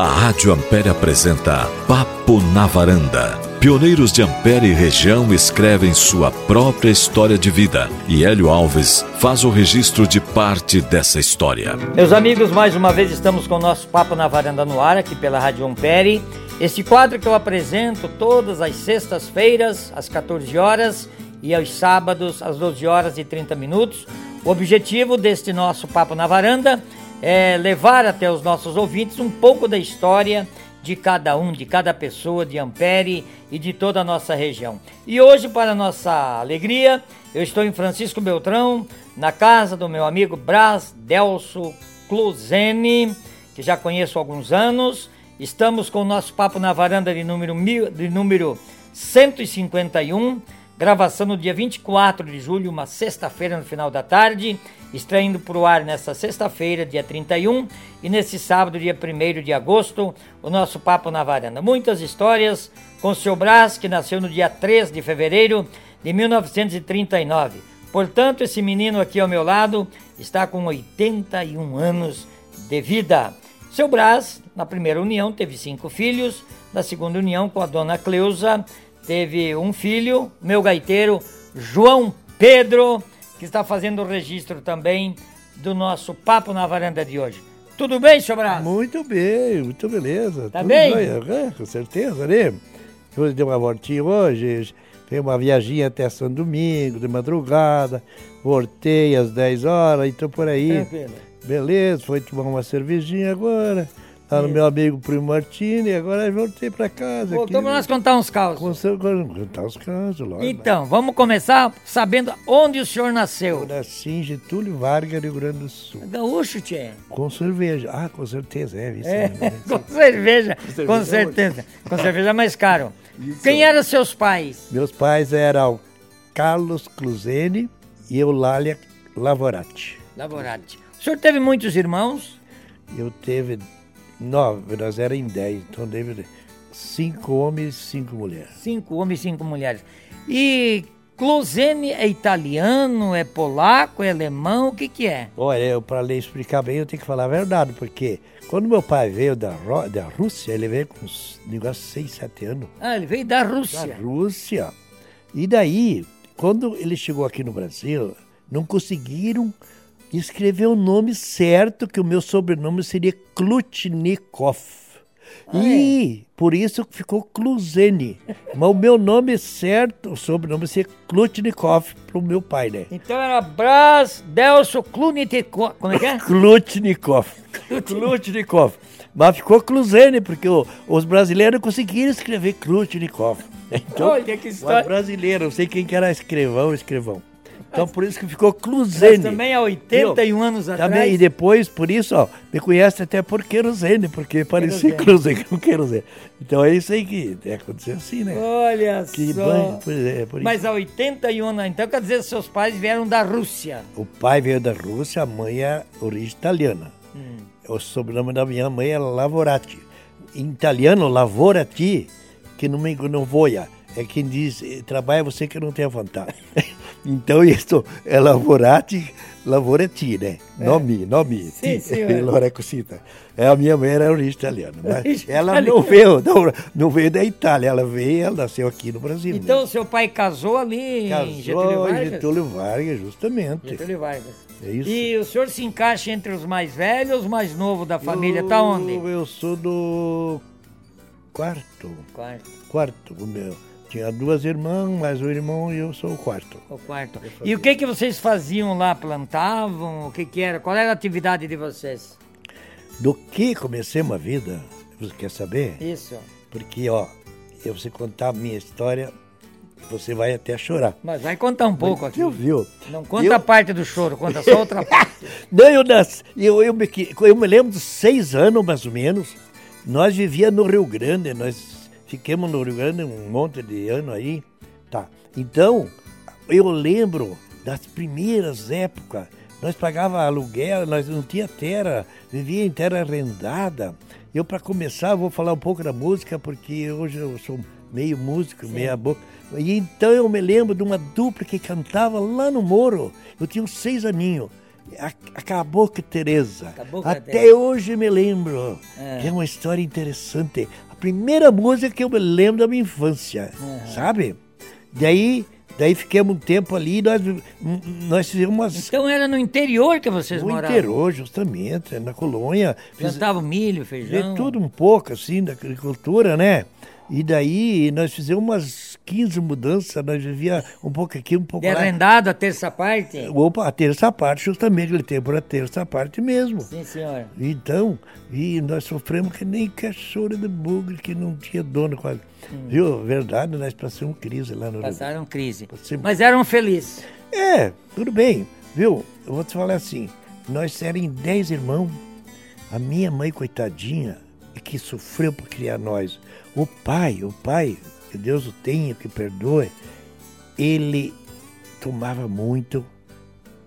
A Rádio Ampere apresenta Papo na Varanda. Pioneiros de Ampere e região escrevem sua própria história de vida e Hélio Alves faz o registro de parte dessa história. Meus amigos, mais uma vez estamos com o nosso Papo na Varanda no ar, aqui pela Rádio Ampere. Este quadro que eu apresento todas as sextas-feiras, às 14 horas, e aos sábados, às 12 horas e 30 minutos. O objetivo deste nosso Papo na Varanda é levar até os nossos ouvintes um pouco da história de cada um, de cada pessoa de Ampere e de toda a nossa região. E hoje, para nossa alegria, eu estou em Francisco Beltrão, na casa do meu amigo Bras Delso Cluzene, que já conheço há alguns anos. Estamos com o nosso papo na varanda de número, mil, de número 151 Gravação no dia 24 de julho, uma sexta-feira no final da tarde, extraindo para o ar nessa sexta-feira, dia 31, e nesse sábado, dia 1 de agosto, o nosso Papo na Varanda. Muitas histórias com o seu Brás, que nasceu no dia 3 de fevereiro de 1939. Portanto, esse menino aqui ao meu lado está com 81 anos de vida. Seu Brás, na primeira união, teve cinco filhos, na segunda união, com a dona Cleusa, teve um filho, meu gaiteiro João Pedro, que está fazendo o registro também do nosso papo na varanda de hoje. Tudo bem, senhor Brás? Muito bem, muito beleza. Tá bem? É, com certeza, né? Hoje deu uma voltinha hoje, fez uma viaginha até São Domingo, de madrugada, voltei às 10 horas, então por aí. Tranquilo. Beleza, foi tomar uma cervejinha agora. Tá no meu amigo Primo Martini, agora voltei pra casa. Voltamos nós contar uns causos. Contar uns causos, logo. Então, vamos começar sabendo onde o senhor nasceu. Eu nasci em Getúlio Vargas, Rio Grande do Sul. Gaúcho, tchê? Com cerveja. Ah, com certeza, é. Isso é, é com cerveja, com certeza. Com cerveja é mais caro. Isso. Quem eram seus pais? Meus pais eram Carlos Cluzene e Eulália Lavorati. Lavorati. O senhor teve muitos irmãos? Eu teve Nove, nós era em dez, então deve cinco homens e cinco mulheres. Cinco homens e cinco mulheres. E Closene é italiano, é polaco, é alemão, o que que é? Olha, para lhe explicar bem, eu tenho que falar a verdade, porque quando meu pai veio da, da Rússia, ele veio com uns negócios seis, sete anos. Ah, ele veio da Rússia? Da Rússia. E daí, quando ele chegou aqui no Brasil, não conseguiram escreveu o nome certo, que o meu sobrenome seria Klutnikov. Ah, e é? por isso ficou Kluzene. Mas o meu nome certo, o sobrenome seria Klutnikov para o meu pai, né? Então era Bras Delso Klutnikov. Como é que é? Klutnikov. Klutnikov. Mas ficou Kluzene, porque o, os brasileiros conseguiram escrever Klutnikov. Então, Olha que história. brasileiro, não sei quem que era escrevão, escrevão. Então por isso que ficou Cluzene. Mas também há 81 Viu? anos atrás. Também, e depois, por isso, ó, me conhece até por querosene, porque parecia Cluzene com querosene. Então é isso aí que aconteceu assim, né? Olha que só. Banho, é, por Mas há 81 anos, então quer dizer seus pais vieram da Rússia. O pai veio da Rússia, a mãe é origem italiana. Hum. O sobrenome da minha mãe é Lavorati. Em italiano, Lavorati, que não me não voia. É quem diz, trabalha você que não tem vontade. Então, isso é lavorati, lavorati, né? É. Nome, nome. Sim, sim. Lorecocita. É, a minha mãe era origem italiana. Mas ela não veio, não, não, veio da Itália, ela veio, ela nasceu aqui no Brasil. Então, né? seu pai casou ali casou em Getúlio Vargas? em Getúlio Vargas, justamente. Getúlio Vargas. É isso. E o senhor se encaixa entre os mais velhos os mais novos da família? Eu, tá onde? Eu sou do quarto. Quarto. Quarto, o meu. Tinha duas irmãs, mais um irmão e eu sou o quarto. O quarto. E o que que vocês faziam lá? Plantavam? O que que era? Qual era a atividade de vocês? Do que comecei uma vida? Você quer saber? Isso. Porque, ó, eu você contar a minha história, você vai até chorar. Mas vai contar um pouco Mas, aqui. Eu viu? Não conta eu... a parte do choro, conta só outra parte. Não, eu, nasci, eu, eu, me, eu me lembro de seis anos, mais ou menos. Nós vivíamos no Rio Grande, nós Fiquemos no Rio Grande um monte de ano aí. Tá. Então, eu lembro das primeiras épocas. Nós pagava aluguel, nós não tinha terra, vivia em terra arrendada. Eu, para começar, vou falar um pouco da música, porque hoje eu sou meio músico, Sim. meia boca. E então eu me lembro de uma dupla que cantava lá no Moro. Eu tinha uns seis aninhos. Acabou com Tereza. Até Tereza. hoje me lembro. É. É uma história interessante. Primeira música que eu me lembro da minha infância, sabe? Daí, daí ficamos um tempo ali e nós, nós fizemos umas... Então era no interior que vocês No moravam? interior, justamente, na colônia. Fiz, Plantavam milho, feijão? tudo um pouco, assim, da agricultura, né? E daí nós fizemos umas 15 mudanças, nós vivia um pouco aqui, um pouco De lá. arrendado a terça parte? Opa, a terça parte, justamente, aquele tempo era a terça parte mesmo. Sim, senhor. Então, e nós sofremos que nem cachorro de bugre que não tinha dono quase. Viu? Verdade, nós passamos crise lá no Uruguai. Passaram crise. Passei- Mas eram felizes. É, tudo bem, viu? Eu vou te falar assim, nós éramos em dez irmãos. A minha mãe, coitadinha, que sofreu para criar nós. O pai, o pai, que Deus o tenha, que perdoe, ele tomava muito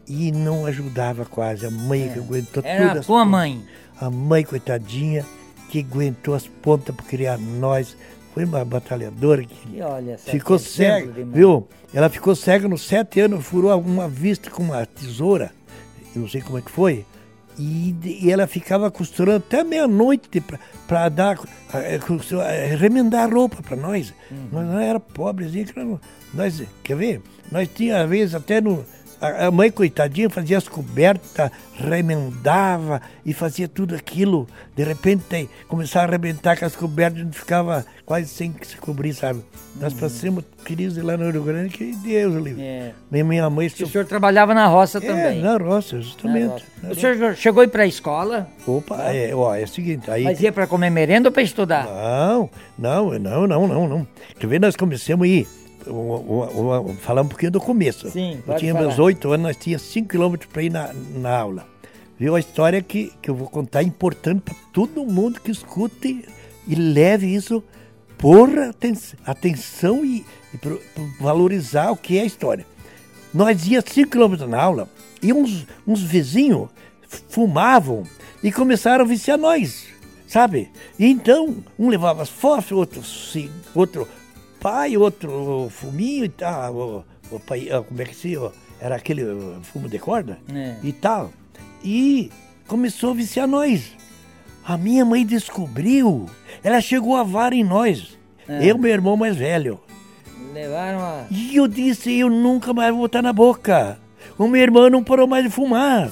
e não ajudava quase. A mãe que aguentou tudo. É. Era a as tua pontas. mãe. A mãe, coitadinha, que aguentou as pontas para criar nós. Foi uma batalhadora que E olha, ficou cega, viu? Ela ficou cega nos sete anos, furou uma vista com uma tesoura, eu não sei como é que foi, e, e ela ficava costurando até meia-noite para dar, remendar roupa para nós. Uhum. Nós não era não- nós, quer ver? Nós tínhamos, às vezes, até no. A mãe, coitadinha, fazia as cobertas, remendava e fazia tudo aquilo. De repente, começava a arrebentar com as cobertas, gente ficava quase sem se cobrir, sabe? Nós passamos crise lá no Rio Grande, que Deus livre. Uhum. É. Minha mãe... O senhor trabalhava na roça É, também. na roça, Na justamente. roça. Na O senhor chegou a ir para a escola? Opa, é, ó, é o seguinte, aí... Mas ia para comer merenda ou para estudar? Não, não, não, não, não, não. Quer ver, nós começamos a ir, falar um pouquinho do começo. Sim, Eu tinha falar. meus oito anos, nós tínhamos cinco quilômetros para ir na, na aula. Viu a história que, que eu vou contar, é importante para todo mundo que escute e leve isso por aten- atenção e, e pro- pro valorizar o que é a história. Nós ia cinco quilômetros na aula e uns, uns vizinhos fumavam e começaram a viciar nós, sabe? E então, um levava fósforo, outro, outro pai, outro fuminho e tal. O, o pai, ah, como é que se... Era aquele uh, fumo de corda É. e tal. E começou a viciar nós. A minha mãe descobriu, ela chegou a vara em nós. Eu, meu irmão mais velho. Levaram a. E eu disse, eu nunca mais vou botar na boca. O meu irmão não parou mais de fumar.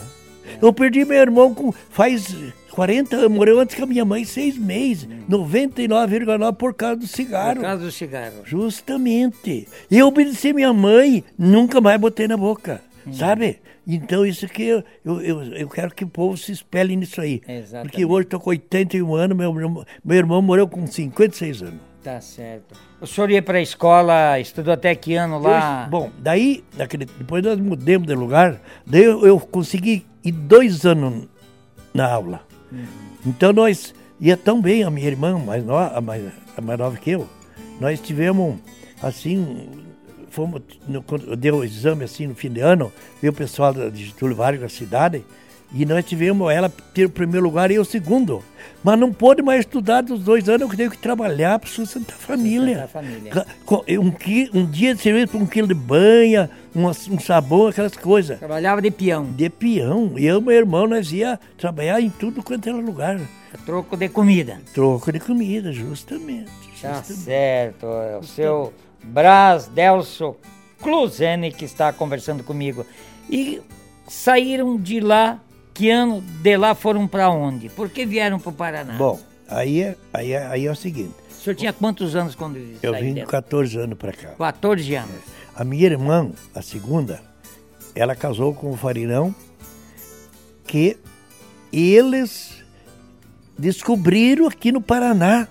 Eu perdi meu irmão com faz 40 anos, morreu antes que a minha mãe, seis meses. 99,9 por causa do Por cigarro. causa do cigarro. Justamente. Eu obedeci minha mãe, nunca mais botei na boca. Hum. Sabe? Então isso que eu, eu, eu, eu quero que o povo se espelhe nisso aí. Exatamente. Porque hoje estou com 81 anos, meu, irmão- meu irmão morreu com 56 anos. Tá certo. O senhor ia para a escola, estudou até que ano lá? Eu- bom, daí, naquele, depois nós mudamos de lugar, daí eu, eu consegui ir dois anos na aula. Então nós ia tão bem, a minha irmã, mais no, a, mais, a mais nova que eu, nós tivemos, assim, fomos, no, deu o exame assim no fim de ano, veio o pessoal de Getúlio Vargas da cidade, e nós tivemos ela ter o primeiro lugar e eu o segundo. Mas não pôde mais estudar dos dois anos, eu tenho que trabalhar para sustentar a família. Sustentar família. Um, um dia de serviço para um quilo de banha, um, um sabão, aquelas coisas. Trabalhava de peão, De peão. E eu e meu irmão, nós ia trabalhar em tudo quanto era lugar. troco de comida. Troco de comida, justamente. Tá justamente. certo. É o seu Brás Delso Cluzene que está conversando comigo. E saíram de lá, que ano de lá foram para onde? Por que vieram para o Paraná? Bom, aí é, aí, é, aí é o seguinte. O senhor tinha quantos anos quando Eu saiu vim de com lá? 14 anos para cá. 14 anos. A minha irmã, a segunda, ela casou com o Farinão, que eles descobriram aqui no Paraná,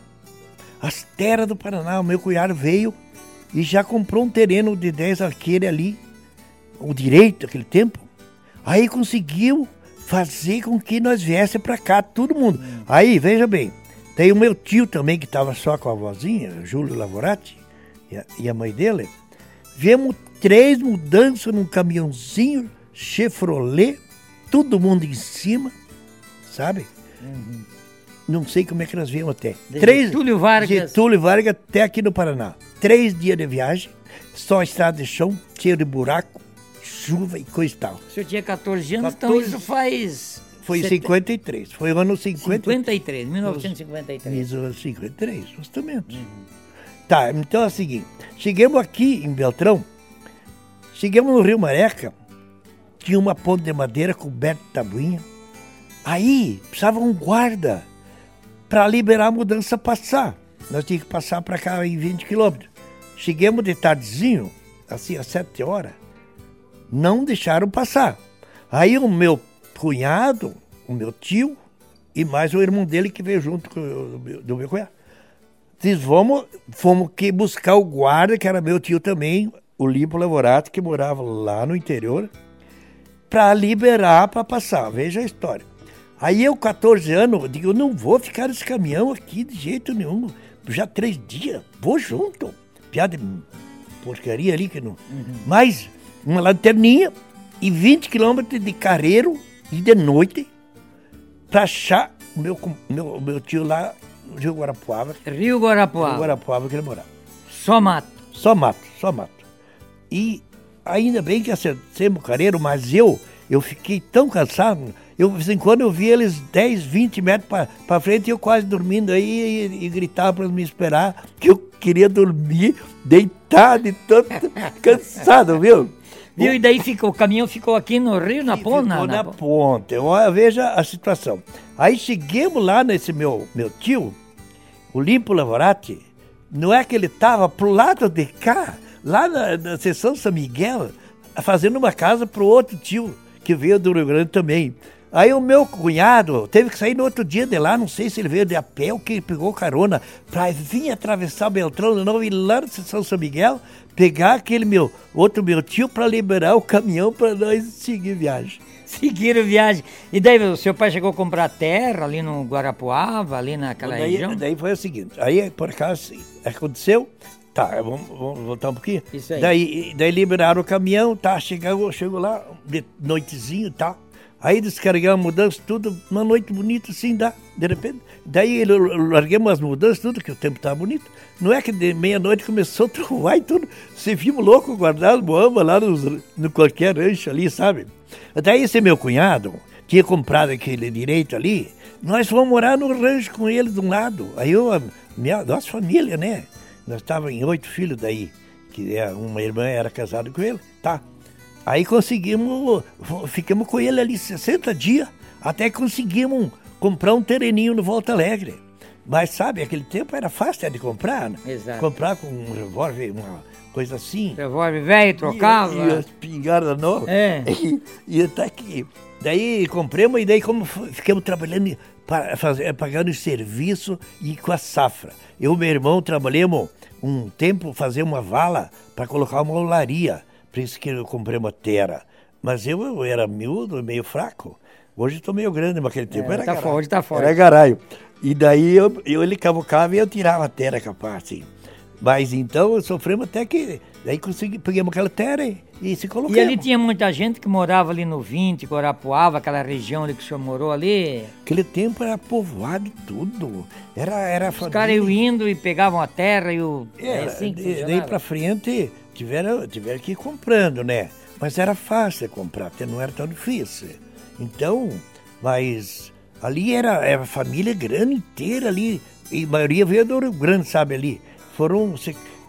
as terras do Paraná. O meu cunhado veio e já comprou um terreno de 10 alqueires ali, o direito naquele tempo. Aí conseguiu fazer com que nós viesse para cá, todo mundo. Aí, veja bem, tem o meu tio também, que estava só com a vozinha, Júlio Lavorati, e a, e a mãe dele. Viemos três mudanças num caminhãozinho Chevrolet, todo mundo em cima, sabe? Não sei como é que nós viemos até. De Getúlio Vargas. Getúlio Vargas até aqui no Paraná. Três dias de viagem, só estrada de chão, cheio de buraco, chuva e coisa e tal. O senhor tinha 14 anos, 14. então isso faz... Foi em sete- 53, foi o ano 50, 53, 1953. 1953, justamente. Tá, então é o seguinte, chegamos aqui em Beltrão, chegamos no Rio Mareca, tinha uma ponte de madeira coberta de tabuinha, aí precisava um guarda para liberar a mudança passar. Nós tínhamos que passar para cá em 20 quilômetros. Chegamos de tardezinho, assim, às 7 horas, não deixaram passar. Aí o meu cunhado, o meu tio e mais o irmão dele que veio junto com o do meu, do meu cunhado. Diz, vamos, fomos que buscar o guarda, que era meu tio também, o Limpo Lavorato, que morava lá no interior, para liberar para passar. Veja a história. Aí eu, 14 anos, eu digo, eu não vou ficar nesse caminhão aqui de jeito nenhum. Já três dias, vou junto. Piada de porcaria ali que não. Mas uma lanterninha e 20 quilômetros de carreiro e de noite para achar o meu, meu, meu tio lá no Rio Guarapuava, Rio Rio Guarapuava. Guarapuava que ele morava. Só mato. Só mato, só mato. E ainda bem que acertemos o careiro, mas eu, eu fiquei tão cansado. Eu, de vez em quando eu via eles 10, 20 metros para frente e eu quase dormindo aí e, e gritava para me esperar que eu queria dormir deitado e todo cansado, viu? Viu? E daí ficou, o caminhão ficou aqui no Rio, na Ficou ponta? na, na- ponte. Olha, veja a situação. Aí chegamos lá nesse meu, meu tio, o Limpo Lavorati, não é que ele estava pro lado de cá, lá na, na seção São Miguel, fazendo uma casa pro outro tio, que veio do Rio Grande também. Aí o meu cunhado teve que sair no outro dia de lá, não sei se ele veio de a pé ou que ele pegou carona, pra vir atravessar o Beltrão de novo e lá na seção São Miguel, pegar aquele meu, outro meu tio para liberar o caminhão para nós seguir viagem. Seguiram viagem. E daí o seu pai chegou a comprar terra ali no Guarapuava, ali naquela daí, região? daí foi o seguinte, aí por acaso aconteceu, tá, vamos, vamos voltar um pouquinho. Isso aí. Daí, daí liberaram o caminhão, tá, chegou, chegou lá, de noitezinho, tá. Aí descarregamos a mudança, tudo, uma noite bonita assim, dá, de repente. Daí larguemos as mudanças, tudo, que o tempo estava bonito. Não é que de meia-noite começou a trovar e tudo. Se vimos louco guardado moamba lá nos, no qualquer rancho ali, sabe? Daí esse meu cunhado tinha comprado aquele direito ali, nós fomos morar no rancho com ele de um lado. Aí eu, a minha, nossa família, né? Nós estávamos em oito filhos daí, que é, uma irmã era casada com ele, tá? Aí conseguimos, ficamos com ele ali 60 dias, até conseguimos comprar um terreninho no Volta Alegre. Mas sabe, aquele tempo era fácil de comprar, né? Exato. Comprar com um revólver, uma coisa assim. Revólver velho, trocava. E, e as pingardas novas. É. E, e até que. Daí compramos e daí como ficamos trabalhando para fazer, pagando serviço e com a safra. Eu e meu irmão trabalhamos um tempo fazer uma vala para colocar uma olaria. Por isso que eu comprei uma terra. Mas eu, eu era miúdo, meio fraco. Hoje estou meio grande, mas naquele tempo É, era tá garalho. forte, tá forte. Era garalho. E daí eu, eu ele cavucava e eu tirava a terra capaz, assim. Mas então sofremos até que. Daí consegui, pegamos aquela terra e, e se colocamos. E ali tinha muita gente que morava ali no 20, Guarapuava, aquela região ali que o senhor morou ali. Aquele tempo era povoado tudo. Era, era Os caras iam indo e pegavam a terra e o. É assim que daí pra frente tiveram, tiveram que ir comprando, né? Mas era fácil comprar, até não era tão difícil. Então, mas ali era, era família grande inteira ali, e a maioria veio do Rio Grande, sabe, ali. Foram,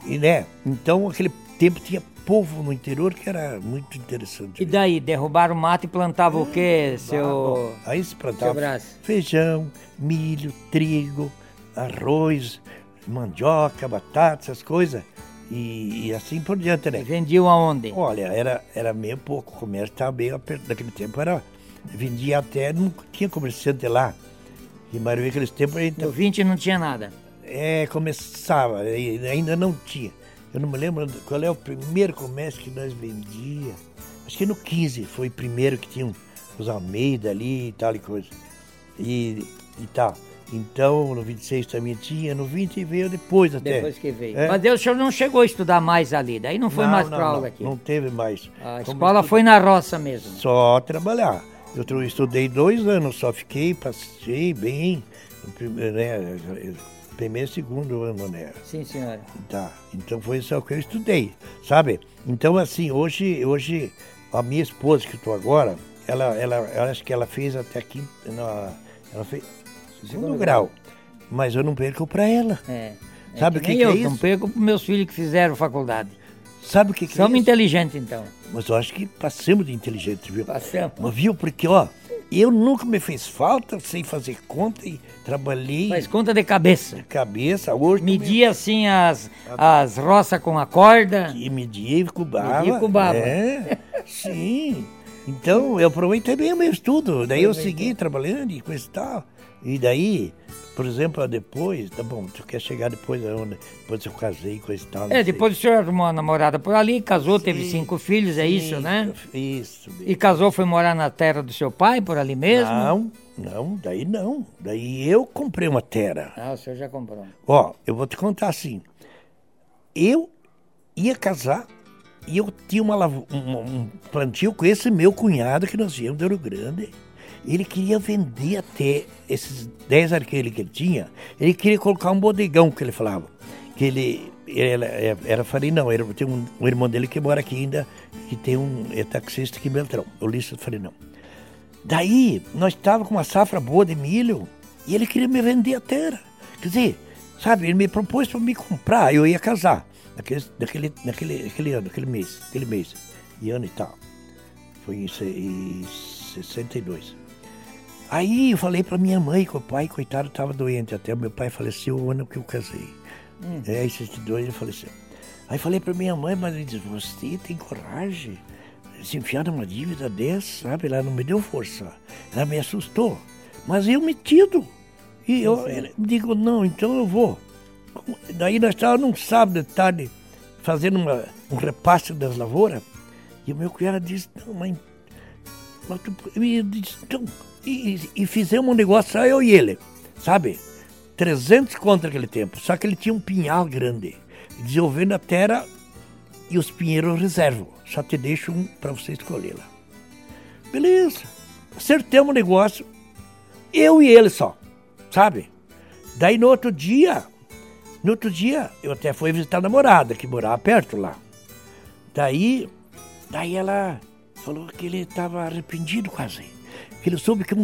né? Então, aquele tempo tinha povo no interior que era muito interessante. E daí, derrubaram o mato e plantavam o quê, seu. Bom, Aí se plantava feijão, milho, trigo, arroz, mandioca, batata, essas coisas. E, e assim por diante, E né? vendiam aonde? Olha, era, era meio pouco, o comércio estava bem apertado. Naquele tempo era, vendia até, não tinha comerciante lá. E maioria naqueles tempos a gente No 20 não tinha nada. é, começava, e ainda não tinha. Eu não me lembro qual é o primeiro comércio que nós vendia. Acho que no 15 foi o primeiro que tinha os Almeida ali e tal e coisa. E, e tal. Então, no 26 também tinha, no 20 veio depois até. Depois que veio. É. Mas daí o senhor não chegou a estudar mais ali, daí não foi Não, mais não, aula aqui. Não teve mais. A Como escola estudo- foi na roça mesmo. Só trabalhar. Eu estudei dois anos, só fiquei, passei bem. primeiro, né, primeiro e segundo ano, né? Sim, senhora. Tá, então foi só o que eu estudei, sabe? Então, assim, hoje, hoje A minha esposa que estou agora, ela, ela, eu acho que ela fez até aqui, na, ela fez segundo grau. Mas eu não perco para ela. É. É Sabe o que, que, que eu, é isso? não perco para meus filhos que fizeram faculdade. Sabe o que, que é Somos isso? inteligentes, então. Mas eu acho que passamos de inteligente, viu? Passamos. Mas viu? Porque, ó, eu nunca me fez falta, sei fazer conta e trabalhei Faz conta de cabeça. de cabeça. Hoje Media assim as, as roças com a corda. E media e cubava. Media e cubava. É, sim. Então, eu aproveitei bem o meu estudo. Daí eu segui trabalhando e coisa e tal. E daí, por exemplo, depois, tá bom, tu quer chegar depois aonde? Depois eu casei, coisa e tal. É, depois o senhor arrumou uma namorada por ali, casou, teve Sim, cinco filhos, é isso, né? Isso. E casou, foi morar na terra do seu pai, por ali mesmo? Não, não, daí não. Daí eu comprei uma terra. Ah, o senhor já comprou. Ó, eu vou te contar assim. Eu ia casar e eu tinha uma, um, um plantio com esse meu cunhado que nós viemos do Rio Grande. Ele queria vender até esses 10 arqueiros que ele tinha. Ele queria colocar um bodegão, que ele falava. Que ele era, era farinão. Era, tem um, um irmão dele que mora aqui ainda, que tem um é taxista aqui em Beltrão, Ulisses Farinão. Daí, nós estávamos com uma safra boa de milho e ele queria me vender a terra. Quer dizer, sabe, ele me propôs para me comprar, eu ia casar naquele, naquele, naquele, naquele ano, naquele mês, aquele mês, e ano e tal. Foi em 62. Aí eu falei para minha mãe que o pai, coitado, estava doente. Até meu pai faleceu o ano que eu casei. É, em 62 ele faleceu. Aí falei para minha mãe, mas ele disse, você tem coragem de se enfiar numa dívida dessa, sabe? Ela não me deu força. Ela me assustou. Mas eu metido. E eu ele- digo, não, então eu vou. Daí nós estávamos num sábado de tarde fazendo uma- um repasse das lavouras. E o meu cunhado disse, não, mãe, mas tu, eu disse, então, e, e- fizemos um negócio, só eu e ele, sabe? 300 contra aquele tempo, só que ele tinha um pinhal grande. Ele dizia, eu vendo a terra e os pinheiros reservo, só te deixo um para você escolher lá. Beleza, acertamos o negócio, eu e ele só, sabe? Daí no outro dia, no outro dia, eu até fui visitar a namorada, que morava perto lá. Daí, daí ela falou que ele estava arrependido quase. Que ele soube que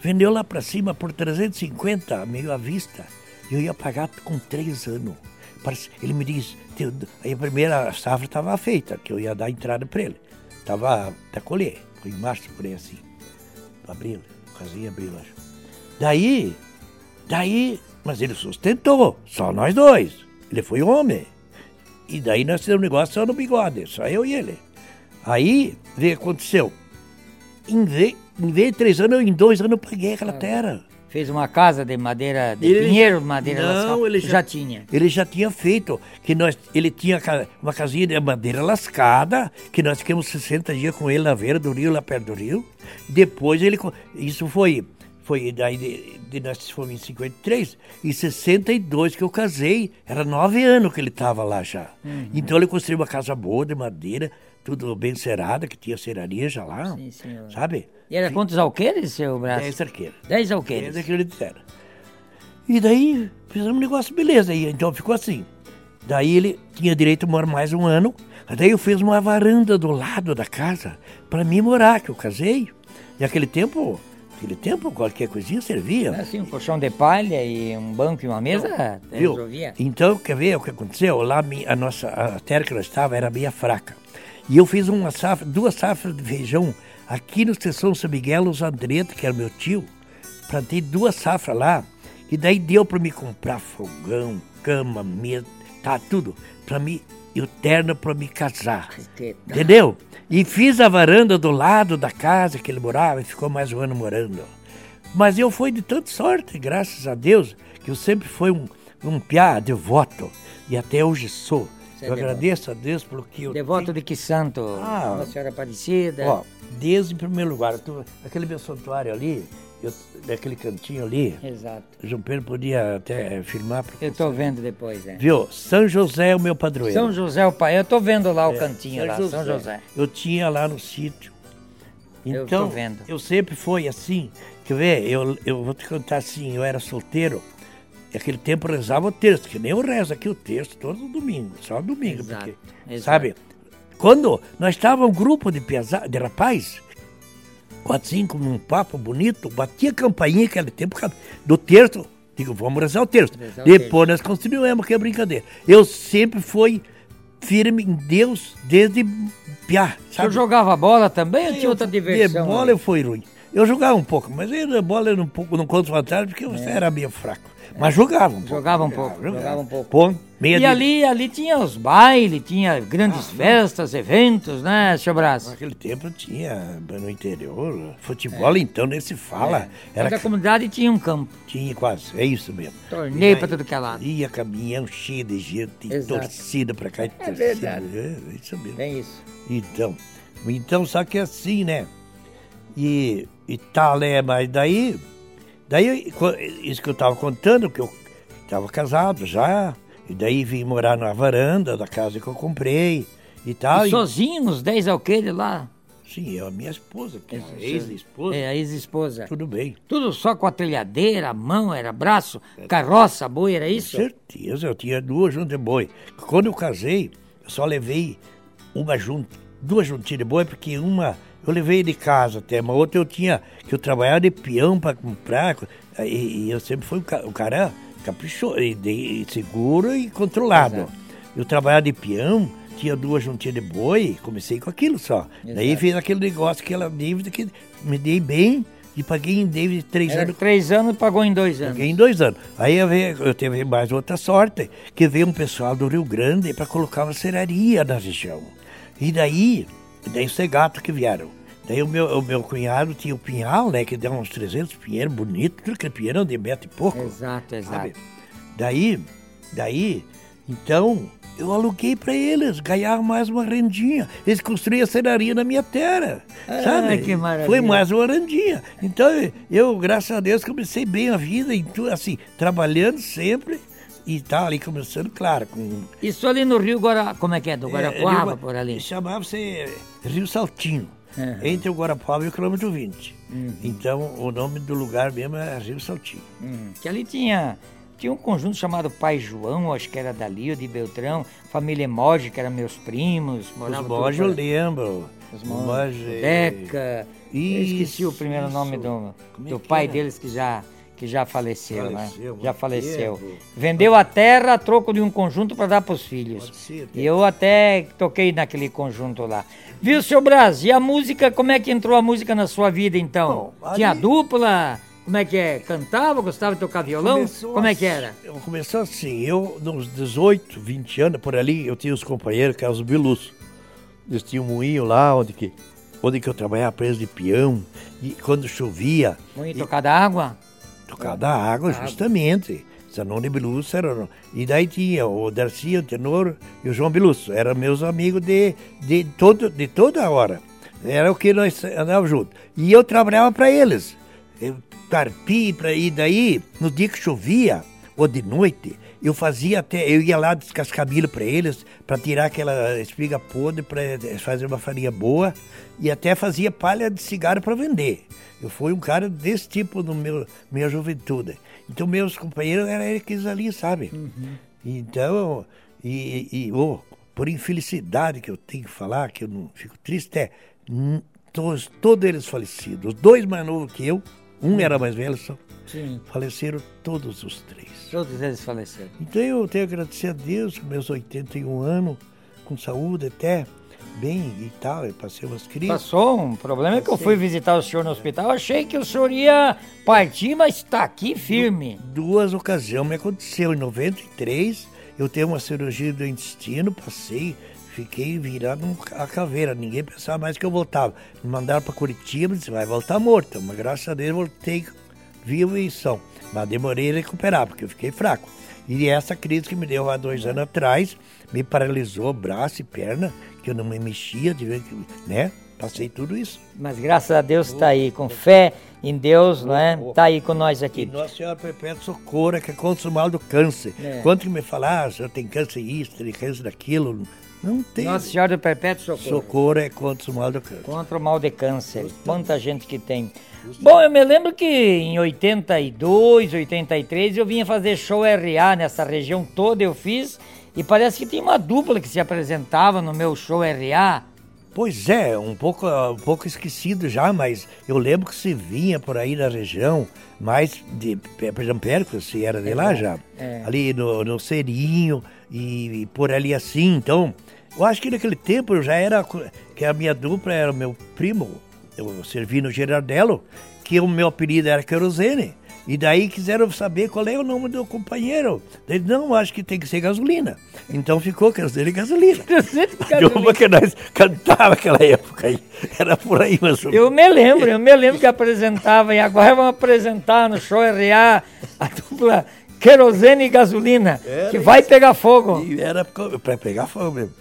vendeu lá para cima por 350, meio à vista. E eu ia pagar com três anos. Ele me "Teu- aí a primeira safra estava feita, que eu ia dar entrada para ele. Estava até colher, foi em março, por aí assim. Abril, casei em abril, acho. Daí, daí, mas ele sustentou, só nós dois. Ele foi homem. E daí nós fizemos um negócio só no bigode, só eu e ele. Aí, o que aconteceu. Em vez, em vez de três anos, eu, em dois anos eu paguei aquela terra. Fez uma casa de madeira, de Ele- pinheiro, madeira Não, lascada. ele já... já- tinha. Ele já tinha feito, que nós, ele tinha uma casinha de madeira lascada, que nós ficamos 60 dias com ele na beira do rio, lá perto do rio. Depois ele, isso foi, foi daí de, de nós fomos em 53, em 62 que eu casei, era nove anos que ele estava lá já. Uhum. Então ele construiu uma casa boa de madeira, tudo bem cerada, que tinha serraria já lá, Sim, senhor. sabe? E era quantos alqueires, seu braço? Dez arqueiros. Dez Dez alqueires. arqueiros de terra. E daí fizemos um negócio, beleza. E então ficou assim. Daí ele tinha direito a morar mais um ano. Daí eu fiz uma varanda do lado da casa para mim morar, que eu casei. E aquele tempo, aquele tempo qualquer coisinha servia. Assim, um colchão de palha e um banco e uma mesa, Viu? resolvia. Então, quer ver o que aconteceu? Lá a nossa a terra que nós estava era meio fraca. E eu fiz uma safra, duas safras de feijão aqui no Estação São Miguel, os Andretta, que era meu tio. Plantei duas safras lá. E daí deu para me comprar fogão, cama, mesa, tá tudo. Para mim, e o terno para me casar. Entendeu? E fiz a varanda do lado da casa que ele morava e ficou mais um ano morando. Mas eu fui de tanta sorte, graças a Deus, que eu sempre fui um, um piá devoto. E até hoje sou. Você é eu devoto. agradeço a Deus pelo que eu Devoto de que santo? Ah. Nossa Senhora Aparecida. Ó, Deus em primeiro lugar. eu tô- aquele meu santuário ali, eu, daquele cantinho ali, Exato. João Pedro podia até filmar. Eu tô vendo depois, é. Viu? São José é o meu padroeiro. São José o pai, eu tô vendo lá o É, cantinho lá, São José. Eu tinha lá no sítio. Eu Então, vendo. eu sempre fui assim. Quer ver? Eu, eu vou te contar assim, eu era solteiro. E aquele tempo eu rezava o terço, que nem eu rezo aqui o terço todo domingo, só domingo. Exato, porque, exato. sabe? quando nós estávamos um grupo de, pesa, de rapaz, quatro, cinco, num papo bonito, batia campainha aquele tempo do terço. Digo, vamos rezar o terço. Rezar o Depois terço. nós continuamos, que é brincadeira. Eu sempre fui firme em Deus desde piá. Sabe? O senhor jogava bola também ou tinha outra diversão? De bola aí? eu fui ruim. Eu jogava um pouco, mas eu, a bola eu não, não conto vantagem porque você é. era meio fraco. Mas jogava um pouco. Jogava um pouco, jogava, jogava um pouco. Pô, e de... ali, ali tinha os bailes, tinha grandes ah, festas, eventos, né, seu Brás? Naquele tempo tinha no interior, futebol é. então nem se fala. É. Era... Cada comunidade tinha um campo. Tinha quase, é isso mesmo. Torneio para tudo que é lado. Ia caminhão cheio de gente, Exato. torcida para cá. É torcida. verdade. É, é isso mesmo. É isso. Então, então só que é assim, né? E, e tal, né? Mas daí Daí, isso que eu estava contando, que eu estava casado já, e daí vim morar na varanda da casa que eu comprei e tal. E, sozinho nos 10 alqueires lá? Sim, eu, a minha esposa, que é a ex-esposa. É, a ex-esposa. Tudo bem. Tudo só com a telhadeira, a mão, era braço, é. carroça, boi, era isso? Com certeza, eu tinha duas juntas de boi. Quando eu casei, eu só levei uma junta, duas juntinhas de boi, porque uma eu levei de casa até, uma outra eu tinha, que eu trabalhava de peão para comprar, e, e, eu sempre fui o cara caprichoso, e, seguro e controlado. Exato. Eu trabalhava de peão, tinha duas juntinhas de boi, comecei com aquilo só. Exato. Daí fiz aquele negócio, aquela dívida que me dei bem, e paguei em dívida três Era anos. Três anos e pagou em dois anos. Paguei em dois anos. Aí eu, veio, eu teve mais outra sorte, que veio um pessoal do Rio Grande para colocar uma serraria na região. E daí daí os gato que vieram. Daí o meu, o meu cunhado tinha o pinhal, né? Que deu uns 300 pinheiros bonitos, tudo que pinheirão de metro e pouco. Exato, exato. Sabe? Daí, daí, então, eu aluguei para eles, ganhavam mais uma rendinha. Eles construíam a cenaria na minha terra, ah, sabe? que maravilha. Foi mais uma rendinha. Então, eu, graças a Deus, comecei bem a vida, assim, trabalhando sempre e tá ali começando, claro. Com... Isso ali no Rio Guara... Como é que é? Do Guarapuava, é, por ali? Chamava-se Rio Saltinho. Uhum. Entre o Guarapuava e o quilômetro 20. Uhum. Então, o nome do lugar mesmo é Rio Saltinho. Uhum. Que ali tinha... Tinha um conjunto chamado Pai João, acho que era dali, ou de Beltrão, família Emoji, que eram meus primos. Os Emoji eu lembro. Os Emoji. Deca. Isso. Eu esqueci o primeiro nome do, é do pai era? deles que já que já faleceu, né? faleceu né? Já faleceu. Tempo. Vendeu a terra a troco de um conjunto para dar para os filhos. Ser, e eu até toquei naquele conjunto lá. Viu, seu Brás? E a música, como é que entrou a música na sua vida então? Bom, ali... Tinha dupla? Como é que é? Cantava? Gostava de tocar violão? Começou como é que era? Começou assim, eu nos 18, 20 anos, por ali, eu tinha os companheiros, que eram os Bilus. Eles tinham um moinho lá, onde que, onde que eu trabalhava preso de peão. E quando chovia... Moinho e... tocada água? Tocar da água, justamente. Zanoni Bilusso era. E daí tinha o Darcy, o Tenor e o João Bilusso. Eram meus amigos de, de, todo, de toda hora. Era o que nós andávamos juntos. E eu trabalhava para eles. Eu carpi, pra, e daí, no dia que chovia, ou de noite, eu fazia até, eu ia lá descascar milho para eles, para tirar aquela espiga podre, para fazer uma farinha boa, e até fazia palha de cigarro para vender. Eu fui um cara desse tipo no meu minha juventude. Então meus companheiros eram aqueles ali, sabe? Uhum. Então, e, e oh, por infelicidade que eu tenho que falar, que eu não fico triste, é todos, todos eles falecidos. Os dois mais novos que eu, um era mais velho só, Sim. faleceram todos os três. Todos eles faleceram. Então eu tenho que agradecer a Deus, com meus 81 anos, com saúde até bem e tal, eu passei umas crises. Passou, um problema é que eu fui visitar o senhor no hospital, achei que o senhor ia partir, mas está aqui firme. Duas ocasiões me aconteceu, em 93 eu tenho uma cirurgia do intestino, passei, fiquei virado a caveira, ninguém pensava mais que eu voltava. Me mandaram para Curitiba, disse, vai voltar morto, mas graças a Deus voltei vivo e são. Mas demorei a recuperar, porque eu fiquei fraco. E essa crise que me deu há dois anos atrás, me paralisou braço e perna, que eu não me mexia, de ver que, né? Passei tudo isso. Mas graças a Deus está aí, com fé em Deus, não é? Está aí com nós aqui. E Nossa Senhora Perpétua Socorro, que é contra o mal do câncer. É. Quanto que me falar, ah, senhor tem câncer isso, tem câncer daquilo, não tem. Nossa Senhora do Perpétuo Socorro. Socorro é contra o mal do câncer. Contra o mal de câncer. Quanta gente que tem. Bom, eu me lembro que em 82, 83 eu vinha fazer show RA nessa região toda, eu fiz E parece que tinha uma dupla que se apresentava no meu show RA. Pois é, um pouco, um pouco esquecido já, mas eu lembro que se vinha por aí na região, mais de, por exemplo, Péricles, se era de é, lá já, é. ali no, no Serinho e, e, por ali assim, então, eu acho que naquele tempo eu já era, que a minha dupla era o meu primo, eu servi no Gerardello, que o meu apelido era Querosene. E daí quiseram saber qual é o nome do companheiro. Ele não, acho que tem que ser gasolina. Então ficou Querosene Gasolina. Gasolina. que nós cantava naquela época aí. Era por aí, mas... Eu me lembro, eu me lembro que apresentava, e agora vamos apresentar no show RA a dupla querosene e gasolina, era que vai pegar fogo. E era para pegar fogo mesmo.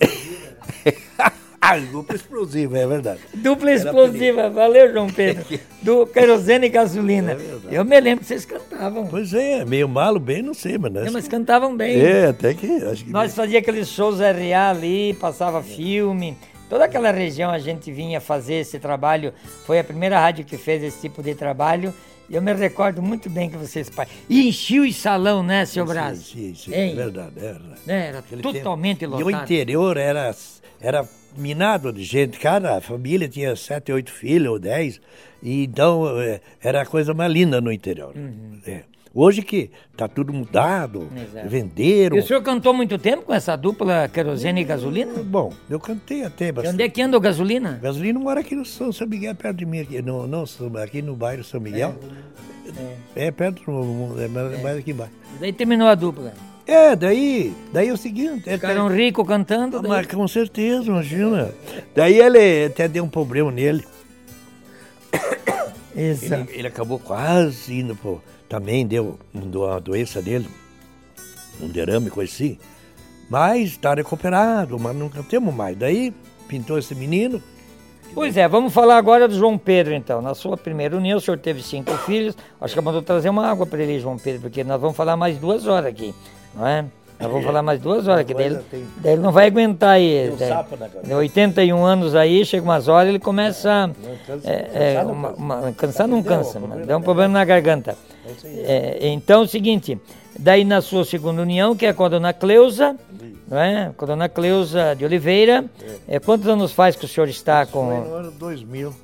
Ah, dupla explosiva, é verdade. Dupla Era explosiva, valeu, João Pedro. Do querosene e gasolina. É eu me lembro que vocês cantavam. Pois é, meio malo, bem, não sei, mas... É, mas cantavam bem. É, até que... Acho que Nós fazíamos aqueles shows RA ali, passava é. filme. Toda aquela região a gente vinha fazer esse trabalho. Foi a primeira rádio que fez esse tipo de trabalho. Eu me recordo muito bem que vocês... E enchiam o salão, né, seu Brasil? Sim, sim. É verdade, é verdade. É, era Aquele totalmente tempo. lotado. E o interior era... era minado de gente. Cada família tinha sete, oito filhos ou dez. E então é, era a coisa mais linda no interior. Uhum. É. Hoje que está tudo mudado, Exato. venderam. E o senhor cantou muito tempo com essa dupla querosene e gasolina? Bom, eu cantei até bastante. E onde é que anda o gasolina? Gasolina mora aqui no São, São Miguel, perto de mim, aqui no, no, aqui no bairro São Miguel. É, é perto, é mais, é. mais aqui embaixo. Daí terminou a dupla. É, daí, daí é o seguinte. Ficaram é, ricos cantando? Ah, mas com certeza, imagina. Daí ele até deu um problema nele. Isso. Ele, ele, acabou quase indo pro. Também deu uma doença dele, um derrame, coisa assim. Mas está recuperado, mas nunca temos mais. Daí pintou esse menino. Pois é, vamos falar agora do João Pedro, então. Na sua primeira união, o senhor teve cinco filhos. Acho que mandou trazer uma água para ele, João Pedro, porque nós vamos falar mais duas horas aqui não é? Eu vou falar mais duas horas, que daí, daí ele não vai aguentar aí. Daí, 81 anos aí, chega umas horas ele começa. É, é, uma, uma, cansar não cansa, mas dá um problema na garganta. É, então é o seguinte, daí na sua segunda união, que é com a dona Cleusa, não é? Com a dona Cleusa de Oliveira. É, quantos anos faz que o senhor está com. Foi no ano 2000.